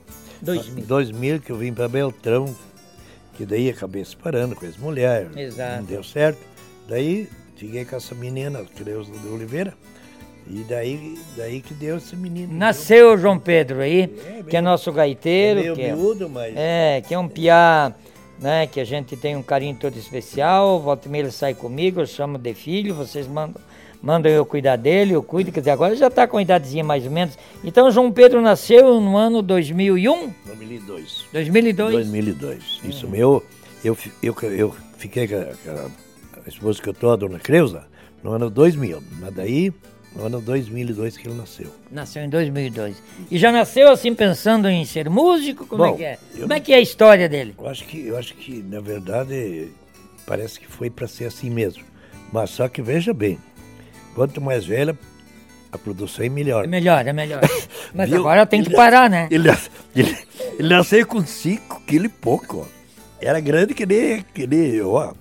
2000. 2000 que eu vim para Beltrão, que daí acabei separando com as mulheres. Exato. Não deu certo. Daí fiquei com essa menina, Creuza de Oliveira. E daí, daí que deu esse menino. Nasceu o João Pedro aí, é, que é nosso gaiteiro. É meio que é, miúdo, mas... É, que é um piá, né, que a gente tem um carinho todo especial. Volta e meia ele sai comigo, eu chamo de filho, vocês mandam, mandam eu cuidar dele, eu cuido. Quer dizer, agora já está com a idadezinha mais ou menos. Então, João Pedro nasceu no ano 2001? 2002. 2002? 2002, isso hum. meu. Eu, eu, eu fiquei com a a esposa que eu tô, a dona Creuza, no ano 2000. Mas daí, no ano 2002 que ele nasceu. Nasceu em 2002. E já nasceu assim pensando em ser músico? Como é Bom, é que é? Como é que é a história dele? Eu acho que, eu acho que na verdade, parece que foi para ser assim mesmo. Mas só que veja bem, quanto mais velha, a produção é melhor. É melhor, é melhor. Mas agora tem que parar, né? Ele, ele, ele nasceu com 5 quilos e pouco, ó. Era grande que nem, que nem ó.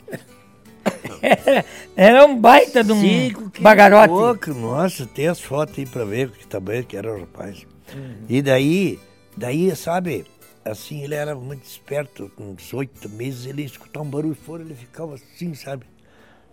Era um baita de um Cinco, bagarote. Pouco, nossa, tem as fotos aí pra ver que tamanho que era o rapaz. Uhum. E daí, daí, sabe, assim, ele era muito esperto, com 18 meses, ele escutava um barulho fora, ele ficava assim, sabe?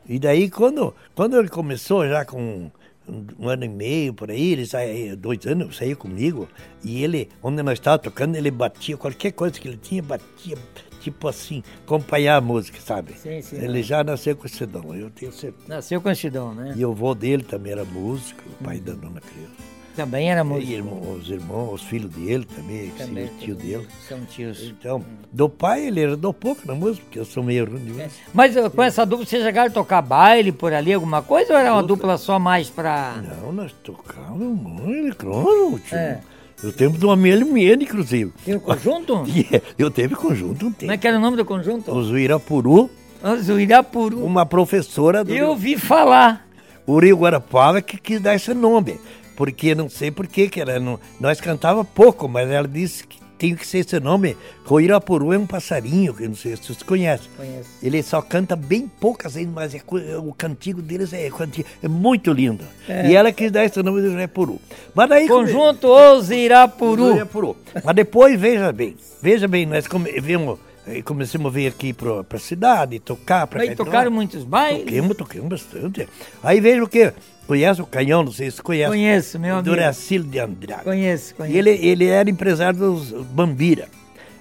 E daí, quando, quando ele começou já com um ano e meio por aí, ele saía, dois anos, saía comigo, e ele, onde nós estávamos tocando, ele batia, qualquer coisa que ele tinha, batia, tipo assim, acompanhar a música, sabe? Sim, sim. Ele já nasceu com esse dom, eu tenho certeza. Nasceu com esse dom, né? E o avô dele também era músico, o pai uhum. da dona Creuza. Também era músico. E irmão, os irmãos, os filhos dele também, também tio dele. São tios. Então, hum. do pai ele herdou pouco na música, porque eu sou meio ruim. É. Mas uh, com essa dupla, vocês chegaram a tocar baile por ali, alguma coisa, ou era uma dupla só mais pra... Não, nós tocávamos muito, claro, tio. É. Eu tempo de uma Miele inclusive. Tem um conjunto? Eu teve conjunto um tempo. Como é que era o nome do conjunto? O Zuirapuru. O Zuirapuru. Uma professora do... Eu ouvi falar. O Rio Guarapava que quis dar esse nome. Porque não sei por que que era. Não, nós cantava pouco, mas ela disse que tem que ser esse nome. O Irapuru é um passarinho, que não sei se você conhece. Conheço. Ele só canta bem poucas vezes, mas é o cantigo deles é, cantigo- é muito lindo. E ela quis dar esse nome do Irapuru. Mas daí come- Conjunto Os Irapuru. Irapuru. Mas depois, veja bem, veja bem, nós come, vimos, eh, começamos a vir aqui para a cidade, tocar. Pra Aí tocaram muitos bailes? Toquemos, toquemos bastante. Aí veja o quê? Conhece o Canhão, não sei se conhece. Conheço, meu amigo. Duracilo de Andrade. Conheço, conheço. E ele, ele era empresário dos Bambira.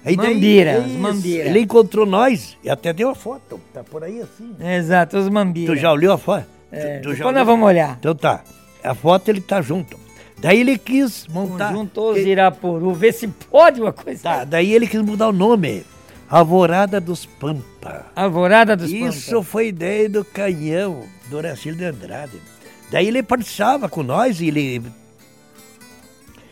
Aí daí- Mambira, os isso, Mambira. Ele encontrou nós e até deu uma foto. Tá por aí assim. Exato, os Mambira. Tu já olhou a foto? É, Tu- tu já depois nós vamos olhar. Então tá. A foto ele tá junto. Daí ele quis montar. Conjunto Os Irapuru. Vê se pode uma coisa. Tá, daí ele quis mudar o nome. Alvorada dos Pampa. Alvorada dos Isso Pampas. foi ideia do Canhão, do de Andrade. Daí ele participava com nós e ele.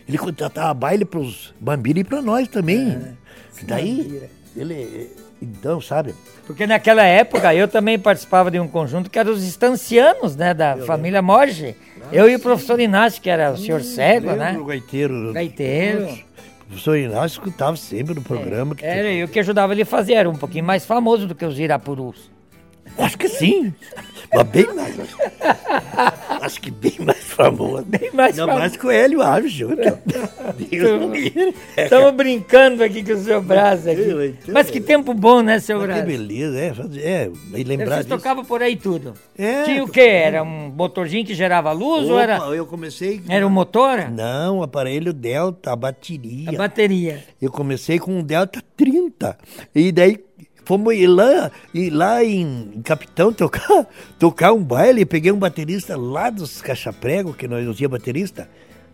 Ele contratava baile para os Bambira e para nós também. Daí, Bambira. ele. Então, sabe? Porque naquela época eu também participava de um conjunto que era os estancianos, né? Da família Morge. Eu e o professor Inácio, que era o senhor cego, Lembra né? O gaiteiro. Gaiteiro. O professor Inácio escutava sempre no programa. que Era eu que ajudava ele a fazer, era um pouquinho mais famoso do que os Irapurus. Acho que sim. Mas bem mais. Acho que bem mais famoso. Bem mais Não famoso. mais com o Hélio Alves junto. Livre. Estamos brincando aqui com o seu Brás aqui. Eu, Mas que tempo bom, né, seu Mas Que Brás? beleza, é, é, e lembrar Vocês tocavam por aí tudo. É. Tinha o quê? Era um motorzinho que gerava luz ou Opa, era, eu comecei... era um motor? Não, o aparelho Delta, a bateria. A bateria. Eu comecei com um Delta 30. E daí fomos ir lá, ir lá em Capitão tocar, tocar um baile. Peguei um baterista lá dos Cachaprego, que nós não tinha baterista.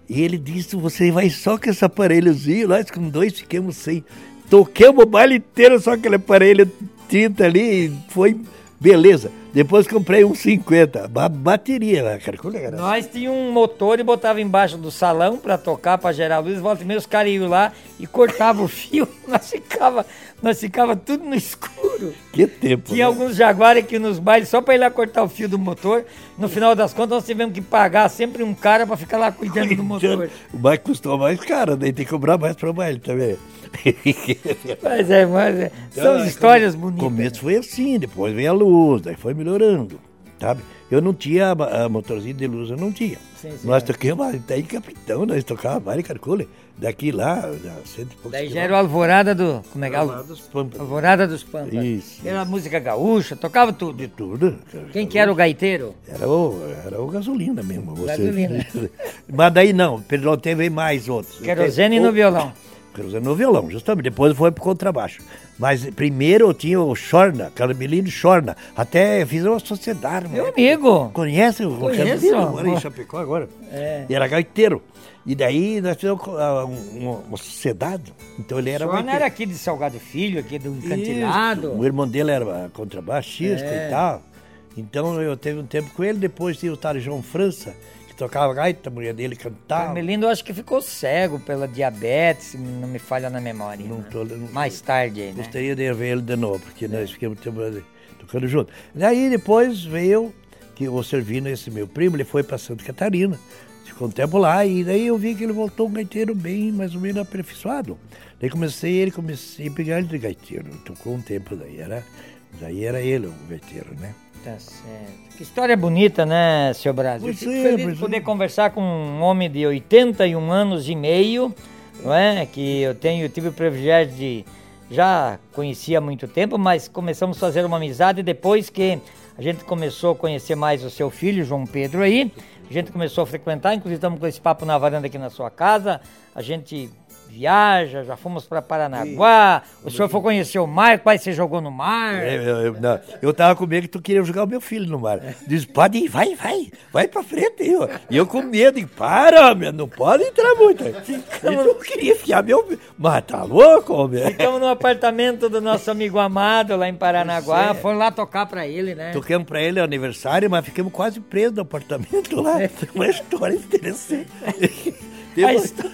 E ele disse, você vai só com esse aparelhozinho. Nós com dois ficamos sem. Toquemos o baile inteiro só aquele aparelho 30 ali e foi beleza. Depois comprei um 50, ba- bateria, cara. que legal. Nós tínhamos um motor e botava embaixo do salão pra tocar, pra gerar luz. Volta e meia os caras iam lá e cortavam o fio. Nós ficava, nós ficava tudo no escuro. Que tempo. Tinha né? alguns jaguares aqui nos bailes só pra ir lá cortar o fio do motor. No final das contas, nós tivemos que pagar sempre um cara pra ficar lá cuidando do motor. O baile custou mais caro, daí tem que cobrar mais para o baile também. Mas é, mas é, são Então, histórias No bonitas. começo foi assim, depois veio a luz, daí foi melhorando, sabe? Eu não tinha a, a motorzinho de luz, eu não tinha. Sim, sim, nós é. tocamos até em Capitão, nós tocávamos baile Carcole, daqui lá, já cento e poucos Daí já era o Alvorada do. Como é que é? Lá dos Pampas. Alvorada dos Pampas. Isso, Era música gaúcha, tocava tudo. De tudo. Quem que era o gaiteiro? Era o, era o gasolina mesmo. Você. Gasolina. Mas daí não, Pedro teve mais outros. Querosene no violão. No violão, justamente. Depois foi pro contrabaixo. Mas primeiro eu tinha o Chorna, Carmelino Chorna. Até fiz uma sociedade. Meu mano. amigo. Conhece o Conheço. Carmelino? Agora em Chapecó agora. É. E era gaiteiro. E daí nós fizemos ah, um- uma, uma sociedade. Então ele era não gaiteiro. era aqui de Salgado Filho, aqui do Isso. Encantilado. O irmão dele era contrabaixista É. e tal. Então eu teve um tempo com ele. Depois tinha o tal João França, tocava gaita, a mulher dele cantava. Carmelindo eu acho que ficou cego pela diabetes, se não me falha na memória. Não né? tô- não- Mais tarde aí, né? Gostaria de ver ele de novo, porque nós ficamos tocando junto. Daí depois veio que eu servindo esse meu primo, ele foi para Santa Catarina, ficou um tempo lá, e daí eu vi que ele voltou um gaiteiro bem, mais ou menos aperfeiçoado. Daí comecei ele, comecei a pegar ele de gaiteiro, tocou um tempo daí, era, daí era ele o gaiteiro, né? Tá certo. Que história bonita, né, seu Brasil? Pois Fico é, feliz de poder é. conversar com um homem de 81 anos e meio, não é? Que eu tenho, eu tive o privilégio de já conhecia há muito tempo, mas começamos a fazer uma amizade depois que a gente começou a conhecer mais o seu filho, João Pedro aí. A gente começou a frequentar, inclusive estamos com esse papo na varanda aqui na sua casa. A gente viaja, já fomos para Paranaguá. O senhor foi conhecer o mar, quase se jogou no mar. É, Eu, eu, não, eu tava com medo que tu queria jogar o meu filho no mar. Diz, pode ir, vai, vai, vai pra frente. E eu, e eu com medo, e para, meu, não pode entrar muito. Eu não queria enfiar meu filho. Mas tá louco, homem? Ficamos no apartamento do nosso amigo Amado, lá em Paranaguá. É. Foram lá tocar pra ele, né? Tocamos pra ele o aniversário, mas ficamos quase presos no apartamento lá. Foi uma história interessante. A, histó-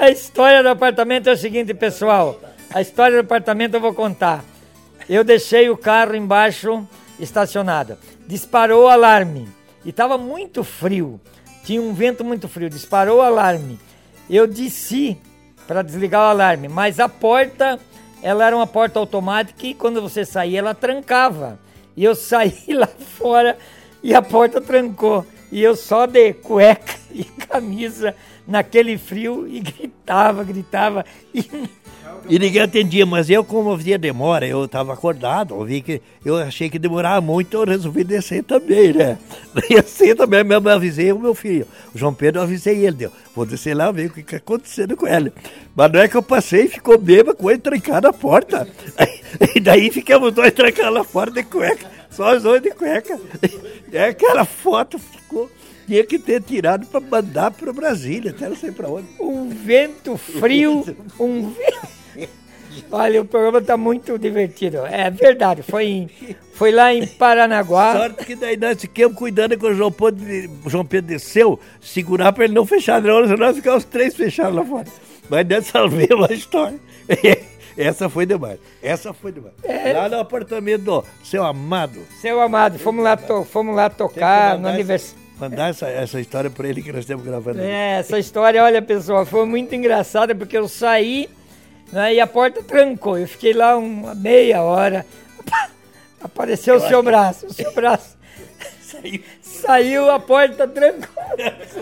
a história do apartamento é o seguinte, pessoal. A história do apartamento eu vou contar. Eu deixei o carro embaixo estacionado. Disparou o alarme. E estava muito frio. Tinha um vento muito frio. Disparou o alarme. Eu desci para desligar o alarme. Mas a porta, ela era uma porta automática e quando você saía, ela trancava. E eu saí lá fora e a porta trancou. E eu só de cueca e camisa naquele frio e gritava, gritava. E e ninguém atendia, mas eu, como havia demora, eu estava acordado, eu vi que eu achei que demorava muito, eu resolvi descer também, né? Descer também, mesmo avisei o meu filho. O João Pedro, eu avisei ele, deu, vou descer lá ver o que está acontecendo com ele. Mas não é que eu passei, ficou bêbado com ele trancado na porta. E daí ficamos dois trancados lá fora de cueca, só os dois de cueca. É aquela foto ficou tinha que ter tirado para mandar para Brasília, até não sei para onde. Um vento frio, um vento. Olha, o programa está muito divertido. É verdade, foi, em, foi lá em Paranaguá. Sorte que daí nós ficamos cuidando que o João Pedro, João Pedro desceu, segurar para ele não fechar, não, senão nós ficamos os três fechados lá fora. Mas dessa mesma história. Essa foi demais. Essa foi demais. É. Lá no apartamento do seu amado. Seu amado, fomos lá, to, fomos lá tocar no aniversário. Mandar essa, essa história para ele que nós estamos gravando. É, essa história, olha pessoal, foi muito engraçada porque eu saí né? E a porta trancou. Eu fiquei lá uma meia hora. Apareceu eu o seu braço, o seu braço. Saiu. Saiu, a porta trancou.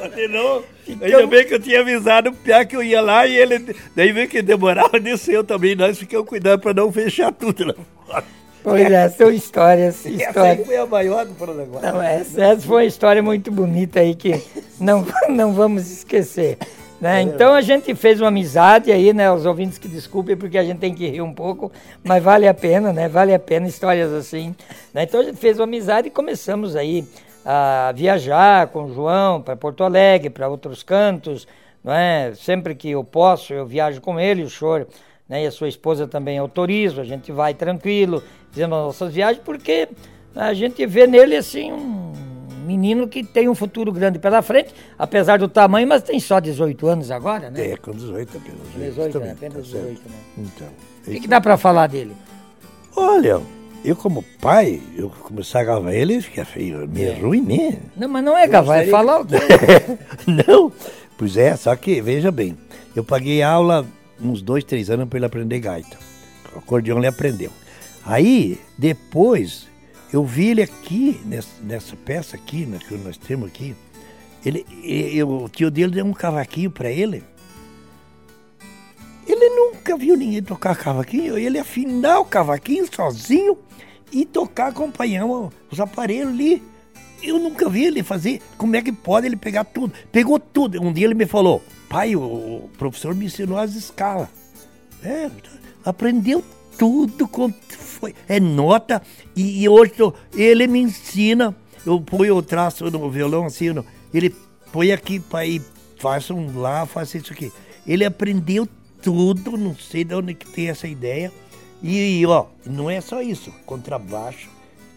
Continuou. Ainda bem que eu tinha avisado o Piá que eu ia lá e ele. Daí veio que demorava, desceu também. Nós ficamos cuidando para não fechar tudo lá fora. Pois é, são histórias. Essa foi a maior do Paranaguá. Não, essa, essa foi uma história muito bonita aí que não, não vamos esquecer. Né? É então a gente fez uma amizade aí, né? Os ouvintes que desculpem porque a gente tem que rir um pouco, mas vale a pena, né? Vale a pena histórias assim. Né? Então a gente fez uma amizade e começamos aí a viajar com o João para Porto Alegre, para outros cantos, não é? Sempre que eu posso, eu viajo com ele, o senhor né? e a sua esposa também autorizam, a gente vai tranquilo, fizemos nossas viagens, porque a gente vê nele assim um menino que tem um futuro grande pela frente, apesar do tamanho, mas tem só 18 anos agora, né? É, com 18 apenas. 18, né? Apenas 18, tá né? Então. O que, que dá para falar dele? Olha, eu como pai, eu começar a gravar ele, fica feio, meio é. ruim, né? Não, mas não é gravar, é falar o quê? não, pois é, só que, veja bem, eu paguei aula uns dois, três anos para ele aprender gaita. O acordeão ele aprendeu. Aí, depois, eu vi ele aqui, nessa, nessa peça aqui, né, que nós temos aqui. Ele, eu, o tio dele deu um cavaquinho para ele. Ele nunca viu ninguém tocar cavaquinho. Ele afinar o cavaquinho sozinho e tocar acompanhando os aparelhos ali. Eu nunca vi ele fazer. Como é que pode ele pegar tudo? Pegou tudo. Um dia ele me falou: pai, o, professor me ensinou as escalas. É, aprendeu tudo foi, é nota. E, e hoje tô, ele me ensina. Eu ponho o traço no violão assim, no, ele põe aqui para ir, faça um lá, faça isso aqui. Ele aprendeu tudo, não sei de onde que tem essa ideia. E, e ó, não é só isso, contrabaixo,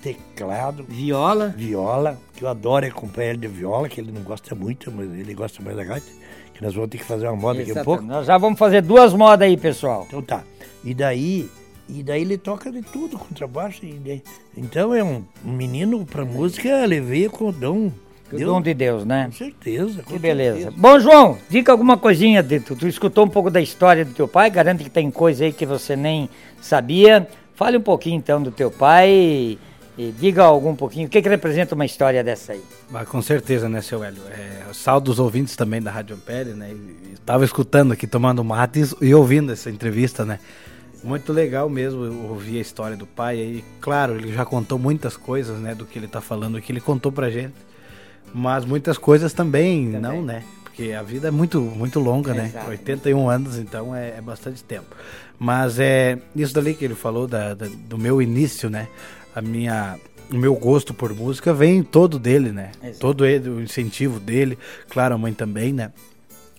teclado, viola, viola, que eu adoro acompanhar ele de viola, que ele não gosta muito, mas ele gosta mais da gaita. Que nós vamos ter que fazer uma moda daqui a pouco. Nós já vamos fazer duas modas aí, pessoal. Então tá. E daí e daí ele toca de tudo, contrabaixo. E daí... Então é um, menino para música, ele veio com o dom. O dom de Deus, né? Com certeza. Com que beleza. Certeza. Bom, João, diga alguma coisinha. De, tu, tu escutou um pouco da história do teu pai, garante que tem coisa aí que você nem sabia. Fale um pouquinho então do teu pai e, e diga algum pouquinho. O que, que representa uma história dessa aí? Ah, com certeza, né, seu Hélio? É, saldo os ouvintes também da Rádio Ampere, né? Estava escutando aqui, tomando mate e ouvindo essa entrevista, né? Muito legal mesmo ouvir a história do pai aí. Claro, ele já contou muitas coisas, né, do que ele tá falando, que ele contou pra gente. Mas muitas coisas também, também. não, né? Porque a vida é muito, muito longa, né? Exato. 81 anos, então é, é, bastante tempo. Mas é isso dali que ele falou da, da, do meu início, né? A minha, o meu gosto por música vem todo dele, né? Exato. Todo ele, o incentivo dele, claro, a mãe também, né?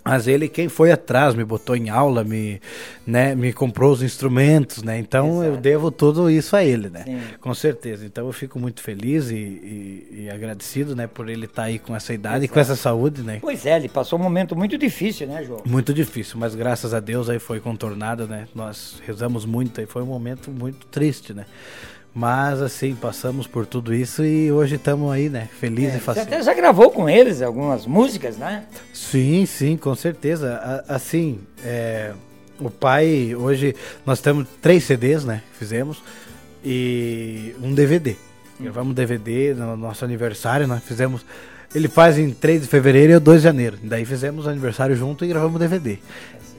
Mas ele quem foi atrás, me botou em aula, me, né, me comprou os instrumentos, né? Então Exato. eu devo tudo isso a ele, né? Sim. Com certeza. Então eu fico muito feliz e, e, e agradecido, né, por ele estar tá aí com essa idade Exato. e com essa saúde, né? Pois é, ele passou um momento muito difícil, né, João? Muito difícil, mas graças a Deus aí foi contornado, né? Nós rezamos muito e foi um momento muito triste, né? Mas assim, passamos por tudo isso e hoje estamos aí, né? Felizes é, e fácil. Você até já gravou com eles algumas músicas, né? Sim, sim, com certeza. assim, é, o pai, hoje nós temos três CDs, né? Fizemos. E um DVD. Gravamos DVD no nosso aniversário, nós fizemos. Ele faz em 3 de fevereiro e eu 2 de janeiro. Daí fizemos aniversário junto e gravamos DVD.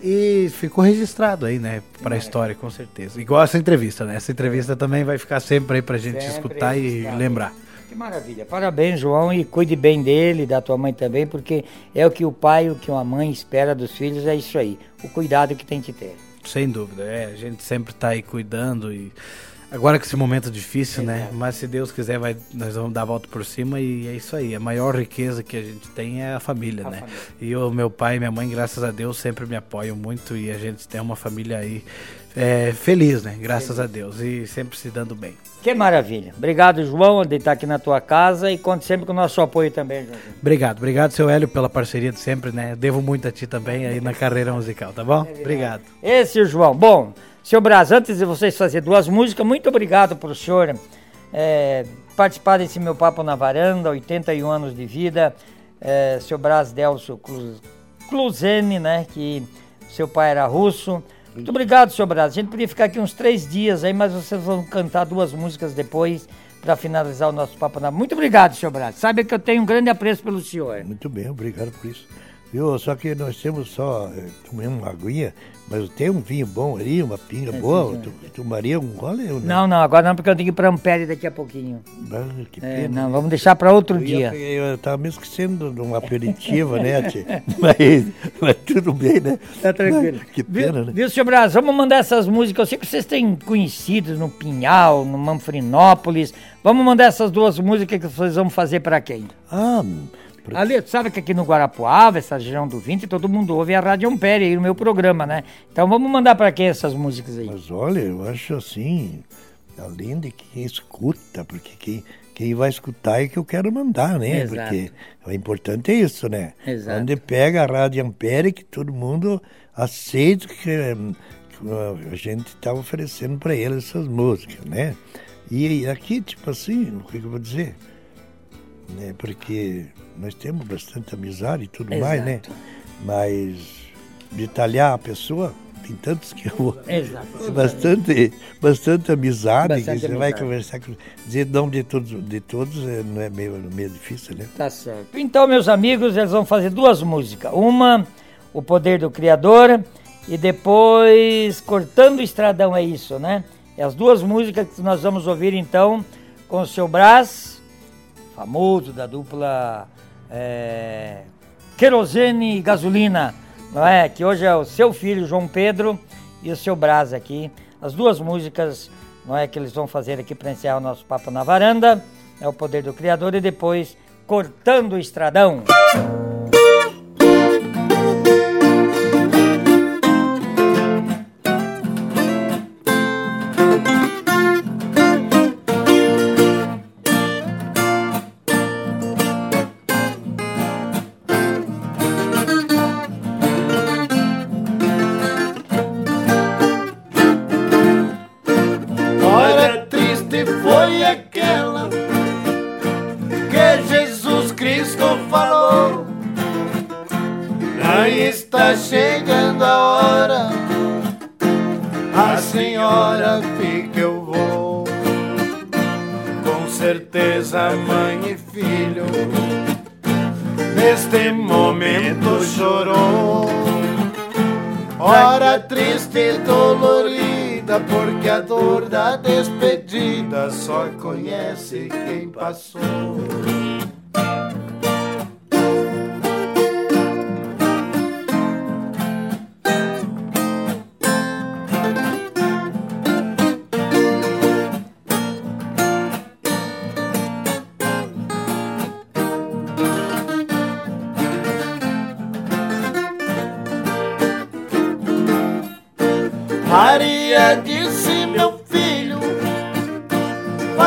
E ficou registrado aí, né, para a história, com certeza. Igual essa entrevista, né? Essa entrevista também vai ficar sempre aí pra gente sempre escutar e lembrar. Que maravilha. Parabéns, João, e cuide bem dele, da tua mãe também, porque é o que o pai, o que uma mãe espera dos filhos, é isso aí. O cuidado que tem que ter. Sem dúvida, é. A gente sempre tá aí cuidando e Agora com esse momento difícil, né? Exato. né? Mas se Deus quiser, vai, nós vamos dar a volta por cima e é isso aí. A maior riqueza que a gente tem é a família, a né? Família. E o meu pai e minha mãe, graças a Deus, sempre me apoiam muito e a gente tem uma família aí é, feliz, né? Graças feliz. a Deus e sempre se dando bem. Que maravilha. Obrigado, João, de estar aqui na tua casa e conte sempre com o nosso apoio também, João. Obrigado, obrigado, seu Hélio, pela parceria de sempre, né? Devo muito a ti também aí na carreira musical, tá bom? É obrigado. Esse, João. Bom. Seu Braz, antes de vocês fazer duas músicas, muito obrigado por o senhor é, participar desse meu papo na varanda, 81 anos de vida. É, seu Braz Delso Cluzene, né? Que seu pai era russo. Muito obrigado, seu Braz. A gente podia ficar aqui uns três dias aí, mas vocês vão cantar duas músicas depois para finalizar o nosso papo na. Muito obrigado, seu Braz. Sabe que eu tenho um grande apreço pelo senhor. Muito bem, obrigado por isso. Viu? Só que nós temos só, eh, tomamos uma aguinha, mas tem um vinho bom ali, uma pinga é, boa. Tu, tomaria um gole? Não? não, não, agora não, porque eu tenho que ir para Ampere daqui a pouquinho. Ah, que é, pena. não, vamos deixar para outro eu dia. eu estava me esquecendo de um aperitivo, né, tia? mas, mas, tudo bem, né? Tá tranquilo. Mas, que pena, viu, né? Viu, senhor Braz, vamos mandar essas músicas. Eu sei que vocês têm conhecidos no Pinhal, no Manfrinópolis. Vamos mandar essas duas músicas que vocês vão fazer para quem? Ah, Ali, sabe que aqui no Guarapuava, essa região do 20, todo mundo ouve a Rádio Ampere aí no meu programa, né? Então vamos mandar para quem essas músicas aí? Mas olha, eu acho assim, além de quem escuta, porque quem, quem vai escutar é que eu quero mandar, né? Exato. Porque o importante é isso, né? Exato. Onde pega a Rádio Ampere, que todo mundo aceita que, que a gente está oferecendo para eles essas músicas, né? E aqui, tipo assim, o que eu vou dizer? Né? Porque nós temos bastante amizade e tudo Exato. mais, né? Mas detalhar a pessoa, tem tantos que eu vou. Exato. Bastante, bastante amizade, bastante você amizade. vai conversar com. Dizer nome de todos, de todos é, não é meio, meio difícil, né? Tá certo. Então, meus amigos, eles vão fazer duas músicas. Uma, O Poder do Criador, e depois Cortando o Estradão, é isso, né? É as duas músicas que nós vamos ouvir então com o seu Brás, famoso da dupla é, querosene e gasolina, não é? Que hoje é o seu filho João Pedro e o seu Brás aqui. As duas músicas, não é que eles vão fazer aqui para encerrar o nosso papo na varanda, é o poder do criador e depois cortando o estradão. conhece quem passou. Maria disse meu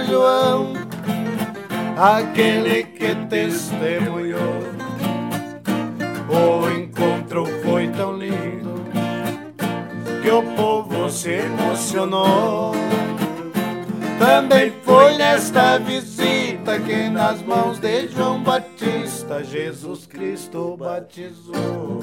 João, aquele que testemunhou. O encontro foi tão lindo que o povo se emocionou. Também foi nesta visita que nas mãos de João Batista Jesus Cristo batizou.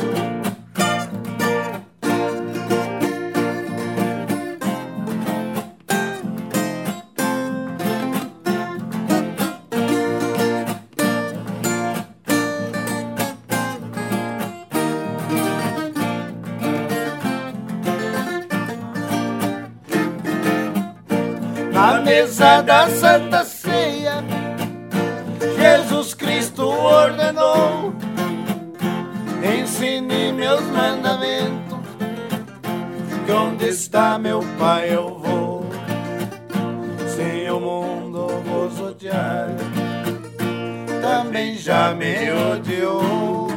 Da Santa Ceia, Jesus Cristo ordenou: Ensine meus mandamentos, que onde está meu Pai eu vou. Se o mundo vos odiar, também já me odiou.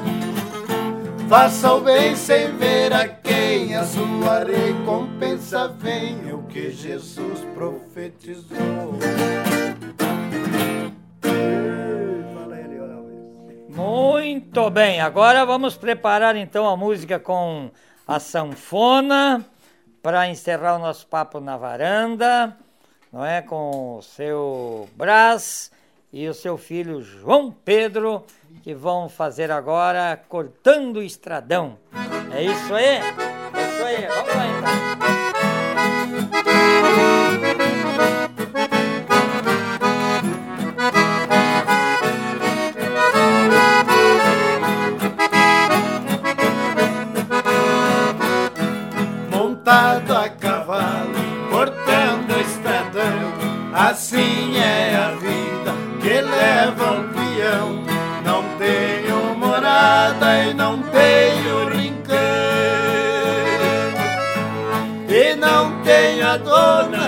Faça o bem sem ver a quem a sua recompensa vem, que Jesus profetizou. Muito bem, agora vamos preparar então a música com a sanfona para encerrar o nosso papo na varanda, não é? Com o seu Brás e o seu filho João Pedro, que vão fazer agora Cortando o Estradão. É isso aí? É isso aí, vamos lá então. Montado a cavalo, cortando o estradão. Assim é a vida que leva um peão. Não tenho morada e não tenho rincão. E não tenho a dona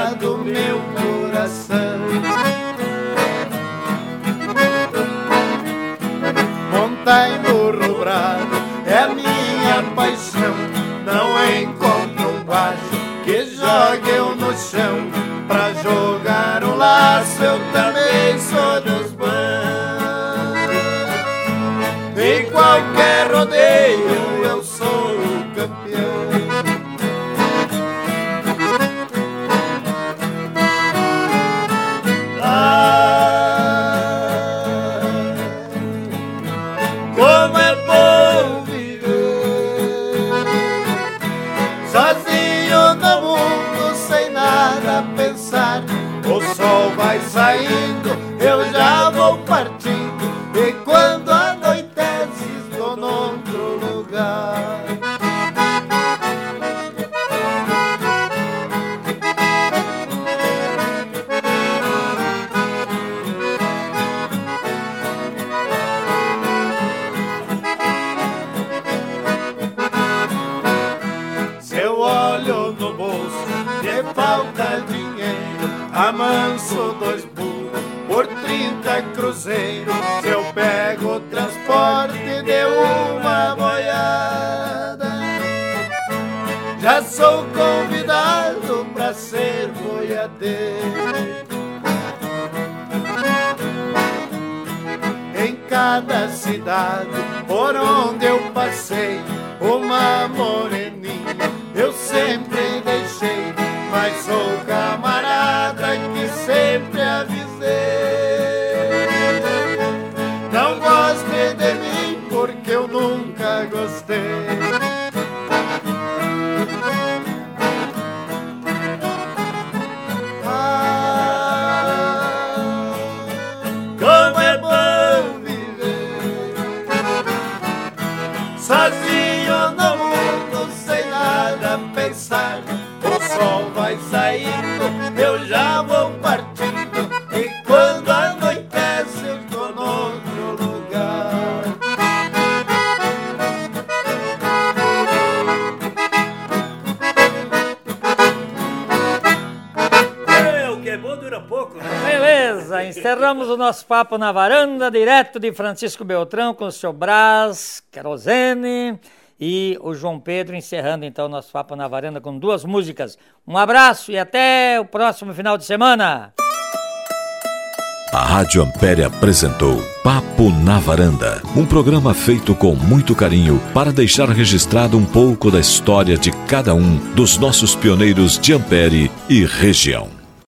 no chão. Pra jogar um laço eu também já sou convidado pra ser boiadeiro. Em cada cidade por onde eu passei, uma moreninha eu sempre deixei, mas sou camarada que sempre avisei. Não goste de mim porque eu nunca gostei. Encerramos o nosso papo na varanda, direto de Francisco Beltrão, com o seu Brás, Querosene e o João Pedro, encerrando então o nosso papo na varanda com duas músicas. Um abraço e até o próximo final de semana. A Rádio Ampere apresentou Papo na Varanda, um programa feito com muito carinho para deixar registrado um pouco da história de cada um dos nossos pioneiros de Ampere e região.